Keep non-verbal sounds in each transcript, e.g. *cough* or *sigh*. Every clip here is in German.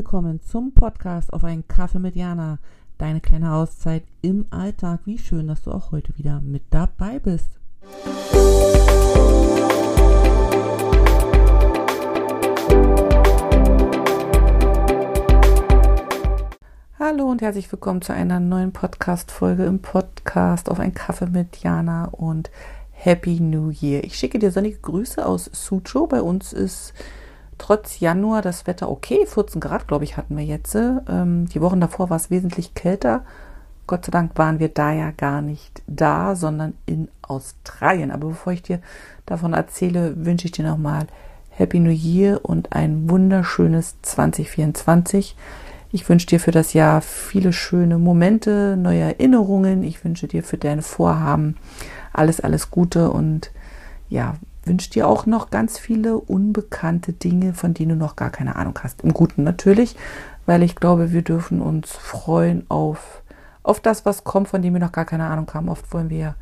Willkommen zum Podcast auf einen Kaffee mit Jana. Deine kleine Auszeit im Alltag. Wie schön, dass du auch heute wieder mit dabei bist. Hallo und herzlich willkommen zu einer neuen Podcast-Folge im Podcast auf einen Kaffee mit Jana und Happy New Year. Ich schicke dir sonnige Grüße aus Suzhou. Bei uns ist trotz Januar das Wetter okay. 14 Grad, glaube ich, hatten wir jetzt. Ähm, die Wochen davor war es wesentlich kälter. Gott sei Dank waren wir da ja gar nicht da, sondern in Australien. Aber bevor ich dir davon erzähle, wünsche ich dir nochmal Happy New Year und ein wunderschönes 2024. Ich wünsche dir für das Jahr viele schöne Momente, neue Erinnerungen. Ich wünsche dir für deine Vorhaben alles, alles Gute und ja, wünsche dir auch noch ganz viele unbekannte Dinge, von denen du noch gar keine Ahnung hast. Im Guten natürlich, weil ich glaube, wir dürfen uns freuen auf, auf das, was kommt, von dem wir noch gar keine Ahnung haben. Oft wollen wir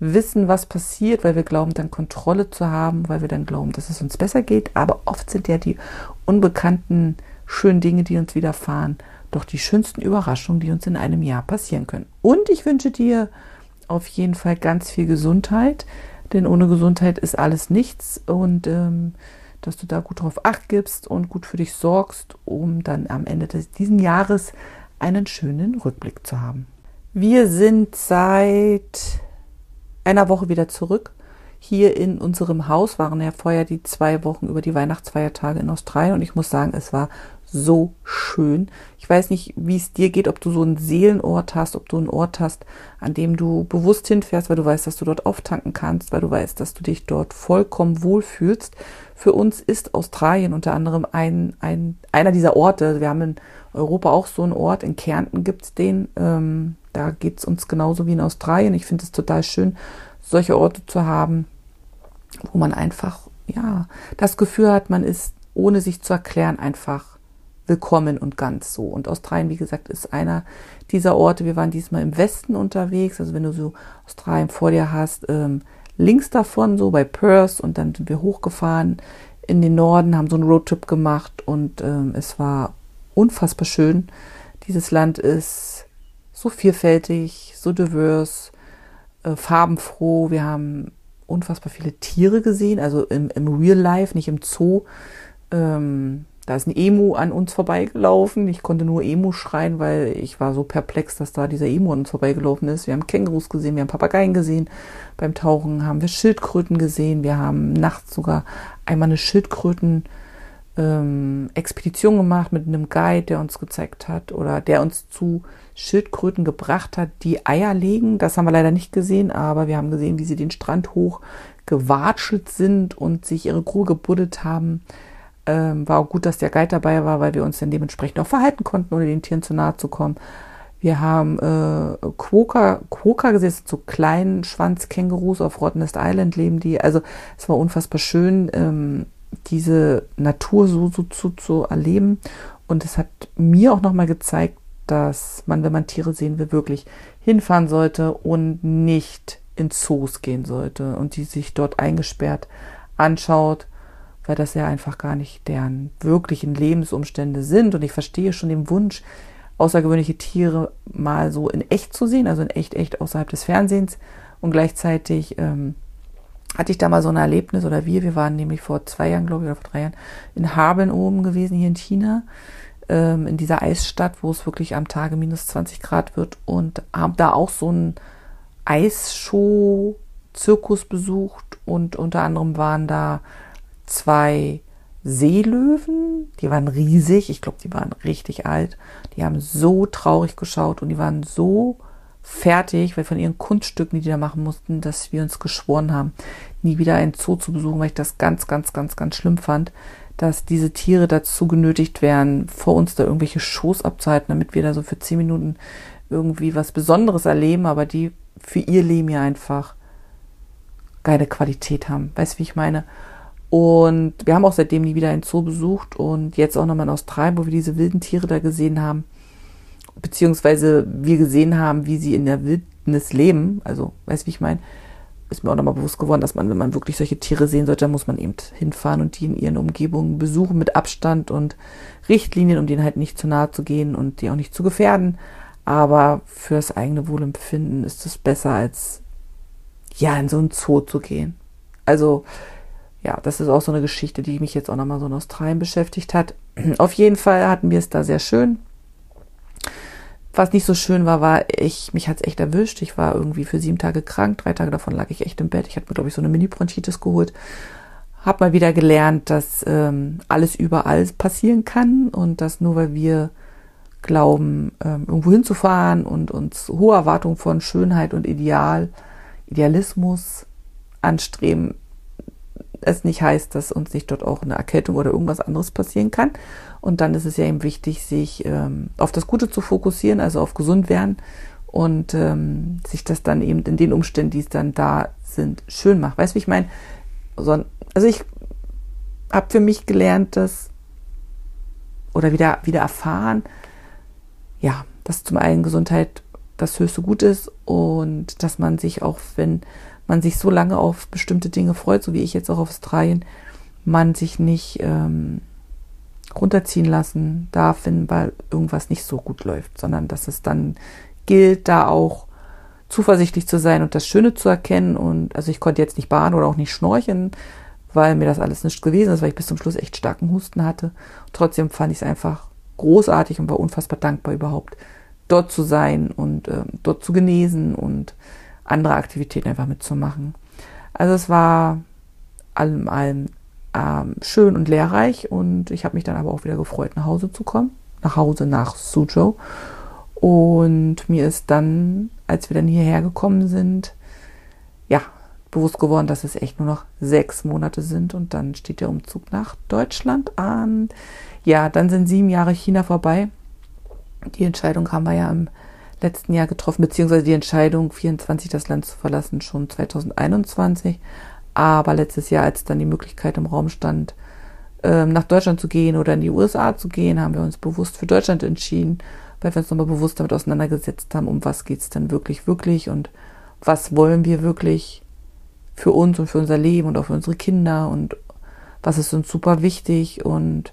wissen, was passiert, weil wir glauben, dann Kontrolle zu haben, weil wir dann glauben, dass es uns besser geht. Aber oft sind ja die unbekannten schönen Dinge, die uns widerfahren, doch die schönsten Überraschungen, die uns in einem Jahr passieren können. Und ich wünsche dir auf jeden Fall ganz viel Gesundheit, denn ohne Gesundheit ist alles nichts und ähm, dass du da gut drauf acht gibst und gut für dich sorgst, um dann am Ende des, diesen Jahres einen schönen Rückblick zu haben. Wir sind seit einer Woche wieder zurück. Hier in unserem Haus waren ja vorher die zwei Wochen über die Weihnachtsfeiertage in Australien und ich muss sagen, es war so schön. Ich weiß nicht, wie es dir geht, ob du so einen Seelenort hast, ob du einen Ort hast, an dem du bewusst hinfährst, weil du weißt, dass du dort auftanken kannst, weil du weißt, dass du dich dort vollkommen wohlfühlst. Für uns ist Australien unter anderem ein, ein, einer dieser Orte. Wir haben in Europa auch so einen Ort, in Kärnten gibt's den. Ähm, da geht's uns genauso wie in Australien. Ich finde es total schön, solche Orte zu haben, wo man einfach, ja, das Gefühl hat, man ist, ohne sich zu erklären, einfach willkommen und ganz so. Und Australien, wie gesagt, ist einer dieser Orte. Wir waren diesmal im Westen unterwegs. Also wenn du so Australien vor dir hast, ähm, links davon, so bei Perth und dann sind wir hochgefahren in den Norden, haben so einen Roadtrip gemacht und ähm, es war unfassbar schön. Dieses Land ist so vielfältig, so divers, äh, farbenfroh. Wir haben unfassbar viele Tiere gesehen, also im, im Real Life, nicht im Zoo. Ähm, da ist ein Emu an uns vorbeigelaufen. Ich konnte nur Emu schreien, weil ich war so perplex, dass da dieser Emu an uns vorbeigelaufen ist. Wir haben Kängurus gesehen, wir haben Papageien gesehen. Beim Tauchen haben wir Schildkröten gesehen. Wir haben nachts sogar einmal eine Schildkröten ähm, Expedition gemacht mit einem Guide, der uns gezeigt hat oder der uns zu Schildkröten gebracht hat, die Eier legen. Das haben wir leider nicht gesehen, aber wir haben gesehen, wie sie den Strand hoch gewatschelt sind und sich ihre Crew gebuddelt haben. Ähm, war auch gut, dass der Guide dabei war, weil wir uns dann dementsprechend auch verhalten konnten, ohne den Tieren zu nahe zu kommen. Wir haben äh, Quokka, Quokka gesehen, so kleinen Schwanzkängurus auf Rottnest Island leben die. Also es war unfassbar schön, ähm, diese Natur so, so zu, zu erleben. Und es hat mir auch nochmal gezeigt, dass man, wenn man Tiere sehen will, wirklich hinfahren sollte und nicht in Zoos gehen sollte und die sich dort eingesperrt anschaut weil das ja einfach gar nicht deren wirklichen Lebensumstände sind. Und ich verstehe schon den Wunsch, außergewöhnliche Tiere mal so in echt zu sehen, also in echt, echt außerhalb des Fernsehens. Und gleichzeitig ähm, hatte ich da mal so ein Erlebnis, oder wir, wir waren nämlich vor zwei Jahren, glaube ich, oder vor drei Jahren in Haben oben gewesen, hier in China, ähm, in dieser Eisstadt, wo es wirklich am Tage minus 20 Grad wird und haben da auch so ein Eisshow-Zirkus besucht und unter anderem waren da zwei Seelöwen, die waren riesig, ich glaube, die waren richtig alt. Die haben so traurig geschaut und die waren so fertig, weil von ihren Kunststücken, die die da machen mussten, dass wir uns geschworen haben, nie wieder ein Zoo zu besuchen, weil ich das ganz, ganz, ganz, ganz schlimm fand, dass diese Tiere dazu genötigt werden, vor uns da irgendwelche Shows abzuhalten, damit wir da so für zehn Minuten irgendwie was Besonderes erleben, aber die für ihr Leben ja einfach geile Qualität haben. Weißt du, wie ich meine? Und wir haben auch seitdem nie wieder einen Zoo besucht und jetzt auch nochmal in Australien, wo wir diese wilden Tiere da gesehen haben, beziehungsweise wir gesehen haben, wie sie in der Wildnis leben. Also, weißt du, wie ich meine? ist mir auch nochmal bewusst geworden, dass man, wenn man wirklich solche Tiere sehen sollte, dann muss man eben hinfahren und die in ihren Umgebungen besuchen mit Abstand und Richtlinien, um denen halt nicht zu nahe zu gehen und die auch nicht zu gefährden. Aber für das eigene Wohlempfinden ist es besser, als ja in so ein Zoo zu gehen. Also ja, das ist auch so eine Geschichte, die mich jetzt auch nochmal so in Australien beschäftigt hat. *clears throat* Auf jeden Fall hatten wir es da sehr schön. Was nicht so schön war, war, ich, mich hat's echt erwischt. Ich war irgendwie für sieben Tage krank. Drei Tage davon lag ich echt im Bett. Ich hatte mir, glaube ich, so eine Mini-Bronchitis geholt. Hab mal wieder gelernt, dass ähm, alles überall passieren kann und dass nur weil wir glauben, ähm, irgendwo hinzufahren und uns hohe Erwartungen von Schönheit und Ideal, Idealismus anstreben, es nicht heißt, dass uns nicht dort auch eine Erkältung oder irgendwas anderes passieren kann. Und dann ist es ja eben wichtig, sich ähm, auf das Gute zu fokussieren, also auf gesund werden und ähm, sich das dann eben in den Umständen, die es dann da sind, schön macht. Weißt du, wie ich meine? Also ich habe für mich gelernt, dass oder wieder, wieder erfahren, ja, dass zum einen Gesundheit das höchste Gut ist und dass man sich auch, wenn man sich so lange auf bestimmte Dinge freut, so wie ich jetzt auch auf Australien, man sich nicht ähm, runterziehen lassen darf, wenn weil irgendwas nicht so gut läuft, sondern dass es dann gilt, da auch zuversichtlich zu sein und das Schöne zu erkennen. Und also ich konnte jetzt nicht baden oder auch nicht schnorcheln, weil mir das alles nicht gewesen ist, weil ich bis zum Schluss echt starken Husten hatte. Trotzdem fand ich es einfach großartig und war unfassbar dankbar überhaupt dort zu sein und äh, dort zu genesen und andere Aktivitäten einfach mitzumachen. Also es war allem allem ähm, schön und lehrreich und ich habe mich dann aber auch wieder gefreut, nach Hause zu kommen, nach Hause nach Suzhou. Und mir ist dann, als wir dann hierher gekommen sind, ja, bewusst geworden, dass es echt nur noch sechs Monate sind und dann steht der Umzug nach Deutschland an. Ja, dann sind sieben Jahre China vorbei. Die Entscheidung haben wir ja im letzten Jahr getroffen, beziehungsweise die Entscheidung, 24 das Land zu verlassen, schon 2021. Aber letztes Jahr, als dann die Möglichkeit im Raum stand, ähm, nach Deutschland zu gehen oder in die USA zu gehen, haben wir uns bewusst für Deutschland entschieden, weil wir uns nochmal bewusst damit auseinandergesetzt haben, um was geht es denn wirklich, wirklich und was wollen wir wirklich für uns und für unser Leben und auch für unsere Kinder und was ist uns super wichtig und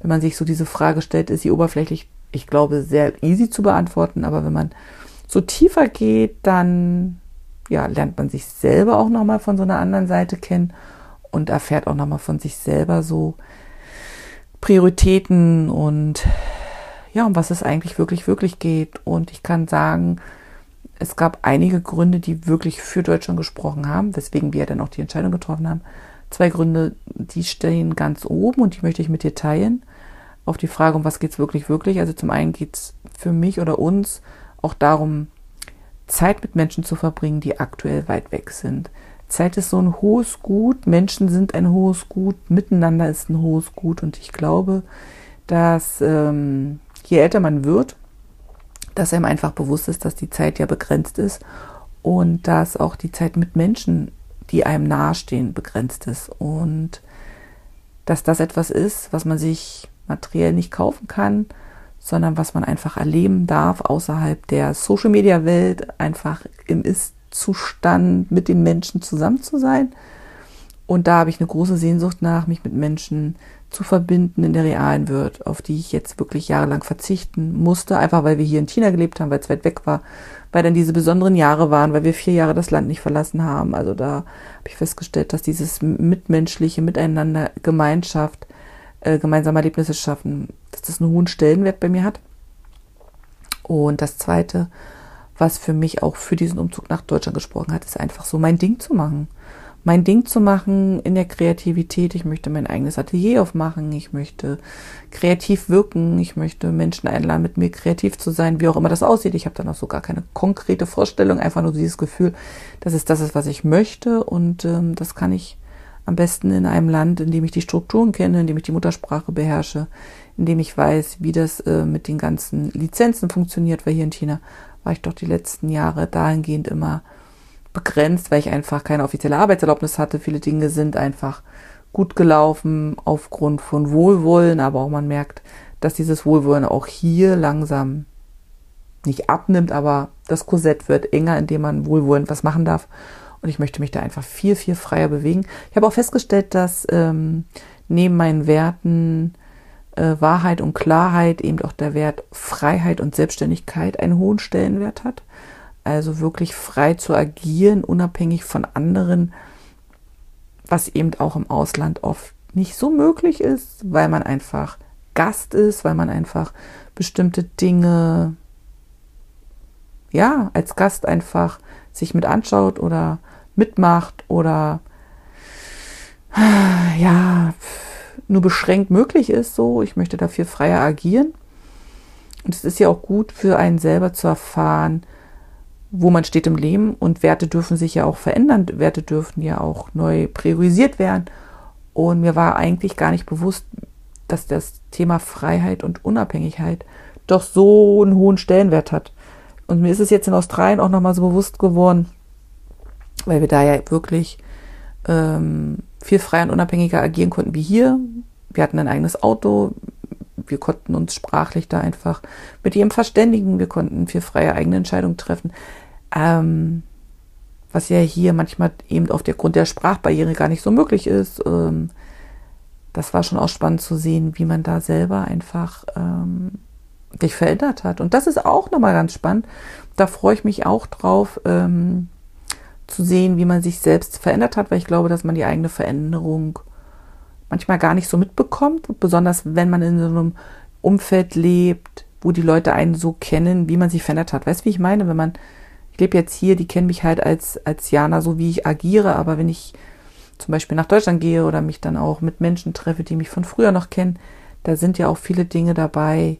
wenn man sich so diese Frage stellt, ist sie oberflächlich ich glaube, sehr easy zu beantworten. Aber wenn man so tiefer geht, dann ja, lernt man sich selber auch nochmal von so einer anderen Seite kennen und erfährt auch nochmal von sich selber so Prioritäten und ja, um was es eigentlich wirklich, wirklich geht. Und ich kann sagen, es gab einige Gründe, die wirklich für Deutschland gesprochen haben, weswegen wir dann auch die Entscheidung getroffen haben. Zwei Gründe, die stehen ganz oben und die möchte ich mit dir teilen auf die Frage, um was geht's wirklich, wirklich. Also zum einen geht's für mich oder uns auch darum, Zeit mit Menschen zu verbringen, die aktuell weit weg sind. Zeit ist so ein hohes Gut, Menschen sind ein hohes Gut, miteinander ist ein hohes Gut und ich glaube, dass ähm, je älter man wird, dass einem einfach bewusst ist, dass die Zeit ja begrenzt ist und dass auch die Zeit mit Menschen, die einem nahestehen, begrenzt ist und dass das etwas ist, was man sich materiell nicht kaufen kann, sondern was man einfach erleben darf außerhalb der Social-Media-Welt, einfach im Ist-Zustand mit den Menschen zusammen zu sein. Und da habe ich eine große Sehnsucht nach, mich mit Menschen zu verbinden in der realen Welt, auf die ich jetzt wirklich jahrelang verzichten musste, einfach weil wir hier in China gelebt haben, weil es weit weg war, weil dann diese besonderen Jahre waren, weil wir vier Jahre das Land nicht verlassen haben. Also da habe ich festgestellt, dass dieses mitmenschliche Miteinander, Gemeinschaft, äh, gemeinsame Erlebnisse schaffen, dass das einen hohen Stellenwert bei mir hat. Und das Zweite, was für mich auch für diesen Umzug nach Deutschland gesprochen hat, ist einfach so mein Ding zu machen. Mein Ding zu machen in der Kreativität. Ich möchte mein eigenes Atelier aufmachen. Ich möchte kreativ wirken. Ich möchte Menschen einladen, mit mir kreativ zu sein, wie auch immer das aussieht. Ich habe dann auch so gar keine konkrete Vorstellung, einfach nur dieses Gefühl, dass es das ist, was ich möchte. Und ähm, das kann ich am besten in einem Land, in dem ich die Strukturen kenne, in dem ich die Muttersprache beherrsche, in dem ich weiß, wie das äh, mit den ganzen Lizenzen funktioniert, weil hier in China war ich doch die letzten Jahre dahingehend immer begrenzt, weil ich einfach keine offizielle Arbeitserlaubnis hatte. Viele Dinge sind einfach gut gelaufen aufgrund von Wohlwollen, aber auch man merkt, dass dieses Wohlwollen auch hier langsam nicht abnimmt, aber das Korsett wird enger, indem man wohlwollend was machen darf. Und ich möchte mich da einfach viel, viel freier bewegen. Ich habe auch festgestellt, dass ähm, neben meinen Werten äh, Wahrheit und Klarheit eben auch der Wert Freiheit und Selbstständigkeit einen hohen Stellenwert hat. Also wirklich frei zu agieren, unabhängig von anderen, was eben auch im Ausland oft nicht so möglich ist, weil man einfach Gast ist, weil man einfach bestimmte Dinge ja als Gast einfach sich mit anschaut oder mitmacht oder *sighs* ja nur beschränkt möglich ist so. Ich möchte dafür freier agieren. Und es ist ja auch gut für einen selber zu erfahren, wo man steht im Leben und Werte dürfen sich ja auch verändern. Werte dürfen ja auch neu priorisiert werden. Und mir war eigentlich gar nicht bewusst, dass das Thema Freiheit und Unabhängigkeit doch so einen hohen Stellenwert hat. Und mir ist es jetzt in Australien auch nochmal so bewusst geworden, weil wir da ja wirklich ähm, viel freier und unabhängiger agieren konnten wie hier. Wir hatten ein eigenes Auto, wir konnten uns sprachlich da einfach mit ihm verständigen, wir konnten viel freie eigene Entscheidungen treffen. Ähm, was ja hier manchmal eben auf der Grund der Sprachbarriere gar nicht so möglich ist. Ähm, das war schon auch spannend zu sehen, wie man da selber einfach ähm, sich verändert hat. Und das ist auch nochmal ganz spannend. Da freue ich mich auch drauf, ähm, zu sehen, wie man sich selbst verändert hat, weil ich glaube, dass man die eigene Veränderung manchmal gar nicht so mitbekommt, besonders wenn man in so einem Umfeld lebt, wo die Leute einen so kennen, wie man sich verändert hat. Weißt du, wie ich meine? Wenn man, ich lebe jetzt hier, die kennen mich halt als, als Jana, so wie ich agiere, aber wenn ich zum Beispiel nach Deutschland gehe oder mich dann auch mit Menschen treffe, die mich von früher noch kennen, da sind ja auch viele Dinge dabei,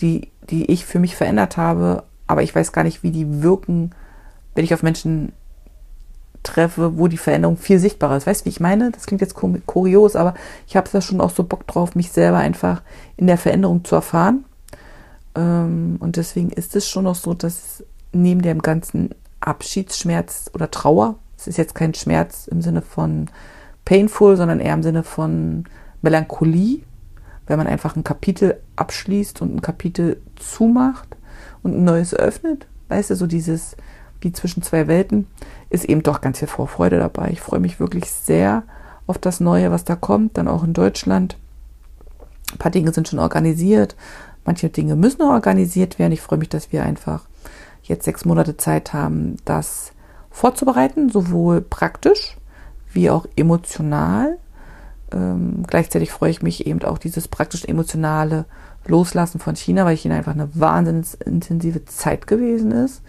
die, die ich für mich verändert habe, aber ich weiß gar nicht, wie die wirken, wenn ich auf Menschen treffe, wo die Veränderung viel sichtbarer ist. Weißt du, wie ich meine? Das klingt jetzt kurios, aber ich habe da schon auch so Bock drauf, mich selber einfach in der Veränderung zu erfahren. Ähm, und deswegen ist es schon noch so, dass neben dem ganzen Abschiedsschmerz oder Trauer, es ist jetzt kein Schmerz im Sinne von painful, sondern eher im Sinne von Melancholie, wenn man einfach ein Kapitel abschließt und ein Kapitel zumacht und ein neues öffnet. Weißt du, so dieses wie zwischen zwei Welten, ist eben doch ganz viel Vorfreude dabei. Ich freue mich wirklich sehr auf das Neue, was da kommt, dann auch in Deutschland. Ein paar Dinge sind schon organisiert, manche Dinge müssen noch organisiert werden. Ich freue mich, dass wir einfach jetzt sechs Monate Zeit haben, das vorzubereiten, sowohl praktisch wie auch emotional. Ähm, gleichzeitig freue ich mich eben auch dieses praktisch emotionale Loslassen von China, weil China einfach eine wahnsinnig intensive Zeit gewesen ist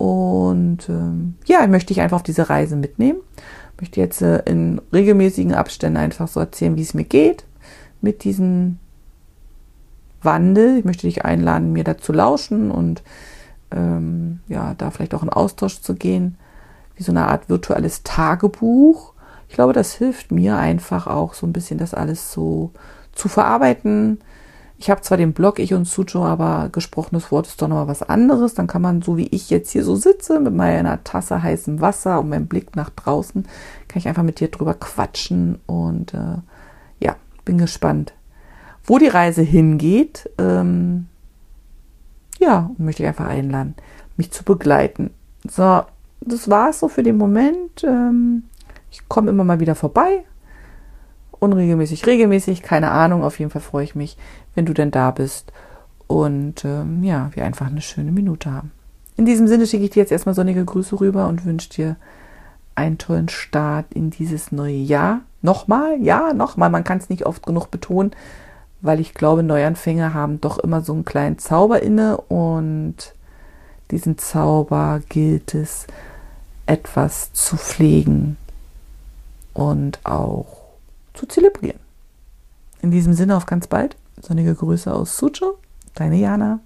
und ähm, ja, möchte ich einfach auf diese Reise mitnehmen. Möchte jetzt äh, in regelmäßigen Abständen einfach so erzählen, wie es mir geht mit diesem Wandel. Ich möchte dich einladen, mir dazu lauschen und ähm, ja, da vielleicht auch in Austausch zu gehen, wie so eine Art virtuelles Tagebuch. Ich glaube, das hilft mir einfach auch so ein bisschen das alles so zu verarbeiten, ich habe zwar den Blog Ich und Sujo, aber gesprochenes Wort ist doch nochmal was anderes. Dann kann man, so wie ich jetzt hier so sitze, mit meiner Tasse heißem Wasser und meinem Blick nach draußen, kann ich einfach mit dir drüber quatschen und äh, ja, bin gespannt, wo die Reise hingeht. Ähm, ja, und möchte ich einfach einladen, mich zu begleiten. So, das war es so für den Moment. Ähm, ich komme immer mal wieder vorbei, unregelmäßig, regelmäßig, keine Ahnung. Auf jeden Fall freue ich mich, wenn du denn da bist. Und ähm, ja, wir einfach eine schöne Minute haben. In diesem Sinne schicke ich dir jetzt erstmal sonnige Grüße rüber und wünsche dir einen tollen Start in dieses neue Jahr. Nochmal, ja, nochmal, man kann es nicht oft genug betonen, weil ich glaube, Neuanfänge haben doch immer so einen kleinen Zauber inne. Und diesen Zauber gilt es etwas zu pflegen und auch zu zelebrieren. In diesem Sinne auf ganz bald. Sonnige Grüße aus Sucho, deine Jana.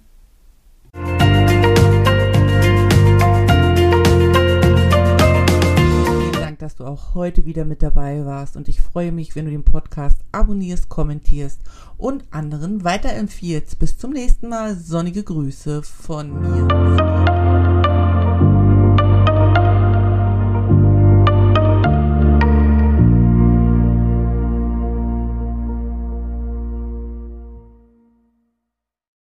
Vielen Dank, dass du auch heute wieder mit dabei warst und ich freue mich, wenn du den Podcast abonnierst, kommentierst und anderen weiterempfiehlst. Bis zum nächsten Mal. Sonnige Grüße von mir.